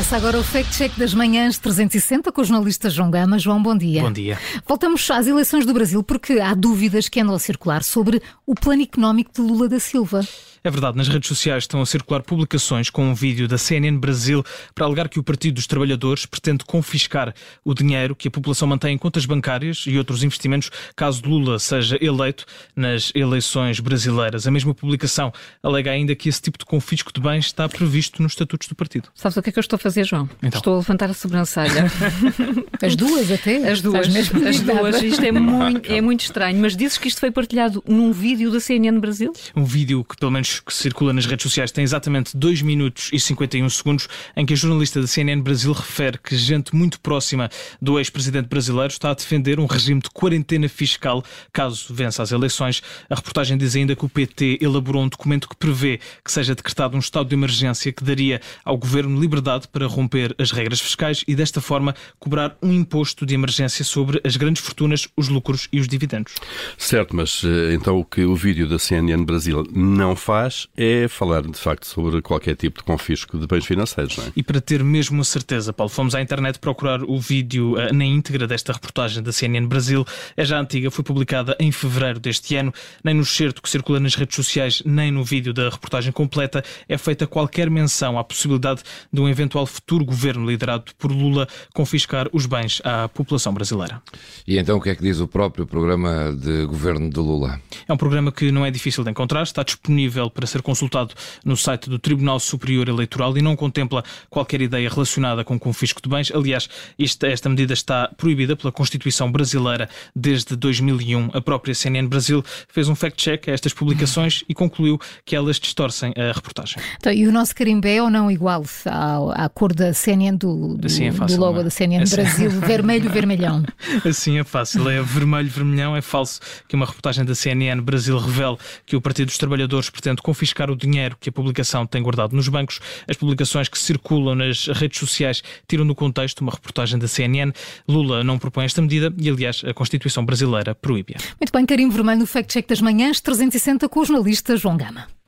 Começa agora o Fact Check das Manhãs 360 com o jornalista João Gama. João, bom dia. Bom dia. Voltamos às eleições do Brasil porque há dúvidas que andam a circular sobre o plano económico de Lula da Silva. É verdade, nas redes sociais estão a circular publicações com um vídeo da CNN Brasil para alegar que o Partido dos Trabalhadores pretende confiscar o dinheiro que a população mantém em contas bancárias e outros investimentos caso Lula seja eleito nas eleições brasileiras. A mesma publicação alega ainda que esse tipo de confisco de bens está previsto nos estatutos do partido. Sabes o que é que eu estou a fazer, João? Então. Estou a levantar a sobrancelha. As duas até? As duas, mesmo as duas. Isto é muito, é muito estranho. Mas dizes que isto foi partilhado num vídeo da CNN Brasil? Um vídeo que, pelo menos, que circula nas redes sociais tem exatamente 2 minutos e 51 segundos, em que a jornalista da CNN Brasil refere que gente muito próxima do ex-presidente brasileiro está a defender um regime de quarentena fiscal caso vença as eleições. A reportagem diz ainda que o PT elaborou um documento que prevê que seja decretado um estado de emergência que daria ao governo liberdade para romper as regras fiscais e, desta forma, cobrar um imposto de emergência sobre as grandes fortunas, os lucros e os dividendos. Certo, mas eh, então o que o vídeo da CNN Brasil não faz é falar de facto sobre qualquer tipo de confisco de bens financeiros, não é? E para ter mesmo a certeza, Paulo, fomos à internet procurar o vídeo eh, na íntegra desta reportagem da CNN Brasil. É já antiga, foi publicada em fevereiro deste ano. Nem no certo que circula nas redes sociais, nem no vídeo da reportagem completa é feita qualquer menção à possibilidade de um eventual futuro governo liderado por Lula confiscar os bens à população brasileira. E então o que é que diz o próprio programa de governo de Lula? É um programa que não é difícil de encontrar, está disponível para ser consultado no site do Tribunal Superior Eleitoral e não contempla qualquer ideia relacionada com confisco de bens. Aliás, esta, esta medida está proibida pela Constituição brasileira desde 2001. A própria CNN Brasil fez um fact-check a estas publicações e concluiu que elas distorcem a reportagem. Então, e o nosso carimbé é ou não igual ao- à, cor da CNN do, do, Assim é fácil, do logo é? da CNN Assim- Brasil, vermelho, vermelhão. Assim é fácil, é vermelho, vermelhão. É falso que uma reportagem da CNN Brasil revele que o Partido dos Trabalhadores pretende confiscar o dinheiro que a publicação tem guardado nos bancos. As publicações que circulam nas redes sociais tiram do contexto uma reportagem da CNN. Lula não propõe esta medida e, aliás, a Constituição brasileira proíbe-a. Muito bem, carimbo vermelho no Fact Check das Manhãs 360 com o jornalista João Gama.